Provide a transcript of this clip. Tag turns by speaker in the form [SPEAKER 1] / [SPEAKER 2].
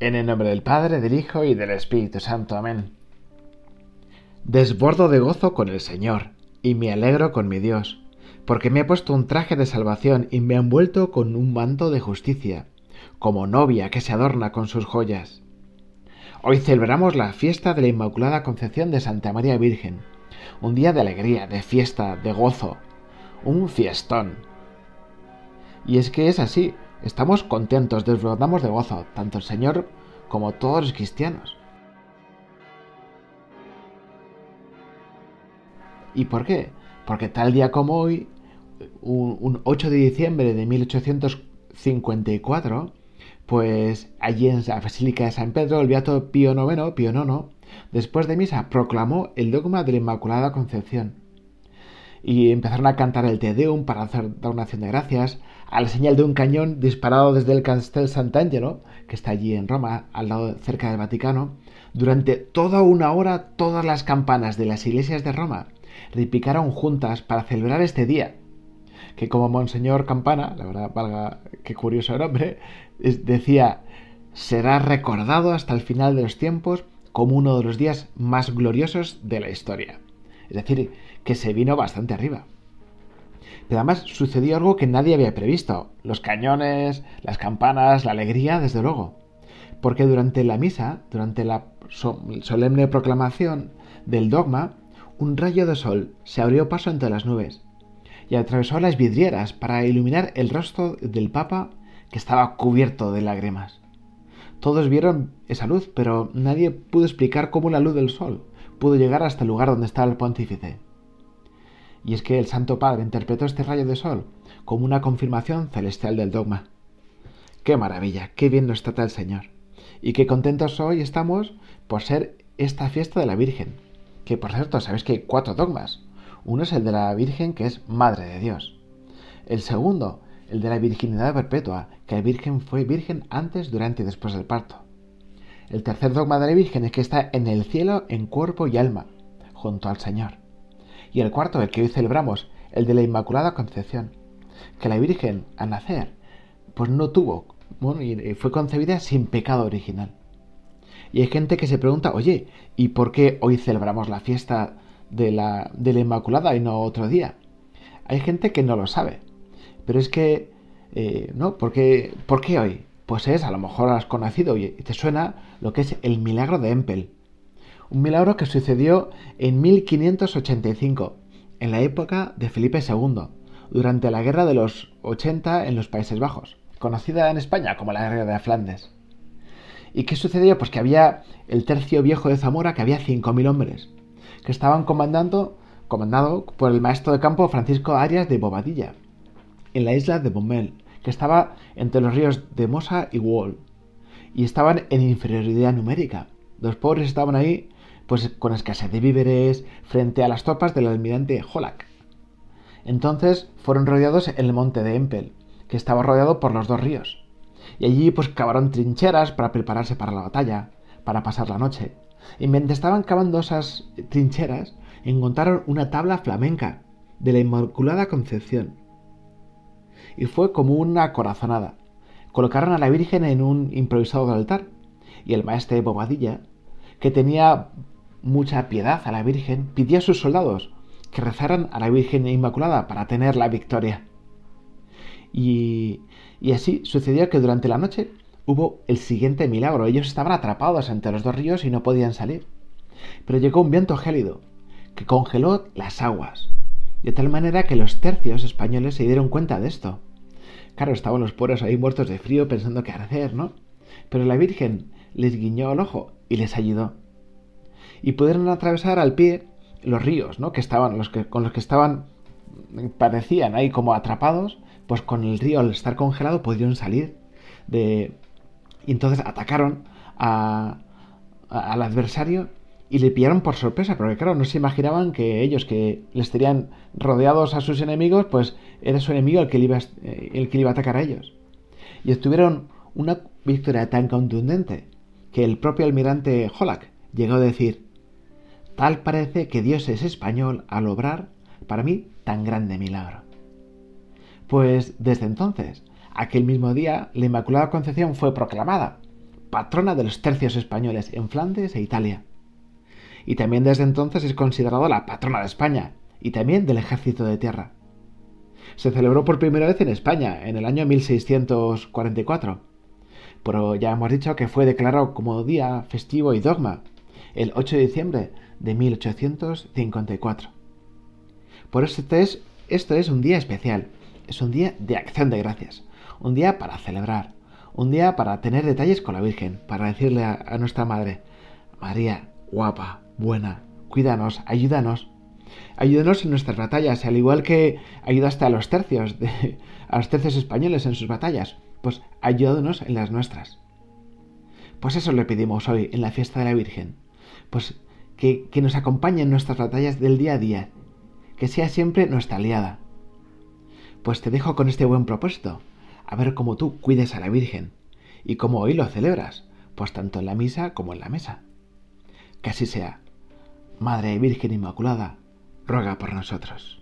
[SPEAKER 1] En el nombre del Padre, del Hijo y del Espíritu Santo. Amén. Desbordo de gozo con el Señor, y me alegro con mi Dios, porque me ha puesto un traje de salvación y me ha envuelto con un manto de justicia, como novia que se adorna con sus joyas. Hoy celebramos la fiesta de la Inmaculada Concepción de Santa María Virgen, un día de alegría, de fiesta, de gozo, un fiestón. Y es que es así, Estamos contentos, desbordamos de gozo, tanto el Señor como todos los cristianos. ¿Y por qué? Porque tal día como hoy, un, 8 de diciembre de 1854, pues allí en la Basílica de San Pedro, el Beato Pío IX, Pío IX, después de misa, proclamó el dogma de la Inmaculada Concepción. Y empezaron a cantar el Te Deum para hacer, dar una acción de gracias, a la señal de un cañón disparado desde el Castel Sant'Angelo, que está allí en Roma, al lado cerca del Vaticano, durante toda una hora todas las campanas de las iglesias de Roma repicaron juntas para celebrar este día, que como Monseñor Campana, la verdad, valga qué curioso nombre, decía, será recordado hasta el final de los tiempos como uno de los días más gloriosos de la historia. Es decir, que se vino bastante arriba. Pero además sucedió algo que nadie había previsto. Los cañones, las campanas, la alegría, desde luego. Porque durante la misa, durante la solemne proclamación del dogma, un rayo de sol se abrió paso entre las nubes y atravesó las vidrieras para iluminar el rostro del Papa que estaba cubierto de lágrimas. Todos vieron esa luz, pero nadie pudo explicar cómo la luz del sol pudo llegar hasta el lugar donde estaba el pontífice y es que el Santo Padre interpretó este rayo de sol como una confirmación celestial del dogma. ¡Qué maravilla! ¡Qué bien nos trata el Señor! Y qué contentos hoy estamos por ser esta fiesta de la Virgen. Que por cierto, sabéis que hay cuatro dogmas. Uno es el de la Virgen, que es Madre de Dios. El segundo, el de la virginidad perpetua, que la Virgen fue virgen antes, durante y después del parto. El tercer dogma de la Virgen es que está en el cielo en cuerpo y alma, junto al Señor y el cuarto, el que hoy celebramos, el de la Inmaculada Concepción, que la Virgen al nacer, pues no tuvo, bueno, y fue concebida sin pecado original. Y hay gente que se pregunta, oye, ¿y por qué hoy celebramos la fiesta de la, de la Inmaculada y no otro día? Hay gente que no lo sabe, pero es que, eh, ¿no? ¿Por qué, ¿Por qué hoy? Pues es, a lo mejor has conocido y te suena lo que es el milagro de Empel un milagro que sucedió en 1585, en la época de Felipe II, durante la Guerra de los 80 en los Países Bajos, conocida en España como la Guerra de Flandes. ¿Y qué sucedió? Pues que había el tercio viejo de Zamora, que había 5.000 hombres, que estaban comandando, comandado por el maestro de campo Francisco Arias de Bobadilla, en la isla de Bommel, que estaba entre los ríos de Mosa y Wall, y estaban en inferioridad numérica. Los pobres estaban ahí pues con escasez de víveres frente a las tropas del almirante Holak. Entonces fueron rodeados en el monte de Empel, que estaba rodeado por los dos ríos. Y allí pues cavaron trincheras para prepararse para la batalla, para pasar la noche. Y mientras estaban cavando esas trincheras, encontraron una tabla flamenca de la Inmaculada Concepción. Y fue como una corazonada. Colocaron a la Virgen en un improvisado altar, y el maestre Bobadilla, que tenía mucha piedad a la Virgen, pidió a sus soldados que rezaran a la Virgen Inmaculada para tener la victoria. Y, y así sucedió que durante la noche hubo el siguiente milagro. Ellos estaban atrapados entre los dos ríos y no podían salir. Pero llegó un viento gélido que congeló las aguas, de tal manera que los tercios españoles se dieron cuenta de esto. Claro, estaban los pobres ahí muertos de frío pensando qué hacer, ¿no? Pero la Virgen les guiñó el ojo y les ayudó y pudieron atravesar al pie los ríos, ¿no? Que estaban, los que, con los que estaban, parecían ahí como atrapados, pues con el río al estar congelado pudieron salir de... Y entonces atacaron al adversario y le pillaron por sorpresa, porque claro, no se imaginaban que ellos que les tenían rodeados a sus enemigos, pues era su enemigo el que le iba, el que iba a atacar a ellos. Y obtuvieron una victoria tan contundente que el propio almirante Holak llegó a decir, Tal parece que Dios es español al obrar, para mí, tan grande milagro. Pues desde entonces, aquel mismo día, la Inmaculada Concepción fue proclamada patrona de los tercios españoles en Flandes e Italia. Y también desde entonces es considerada la patrona de España y también del ejército de tierra. Se celebró por primera vez en España en el año 1644, pero ya hemos dicho que fue declarado como día festivo y dogma el 8 de diciembre de 1854. Por eso este es, esto es un día especial, es un día de acción de gracias, un día para celebrar, un día para tener detalles con la Virgen, para decirle a, nuestra Madre, María, guapa, buena, cuídanos, ayúdanos, ayúdanos en nuestras batallas, al igual que ayudaste a los tercios, a los tercios españoles en sus batallas, pues ayúdanos en las nuestras. Pues eso le pedimos hoy en la fiesta de la Virgen, pues que, que nos acompañe en nuestras batallas del día a día, que sea siempre nuestra aliada. Pues te dejo con este buen propósito, a ver cómo tú cuides a la Virgen y cómo hoy lo celebras, pues tanto en la misa como en la mesa. Que así sea. Madre Virgen Inmaculada, ruega por nosotros.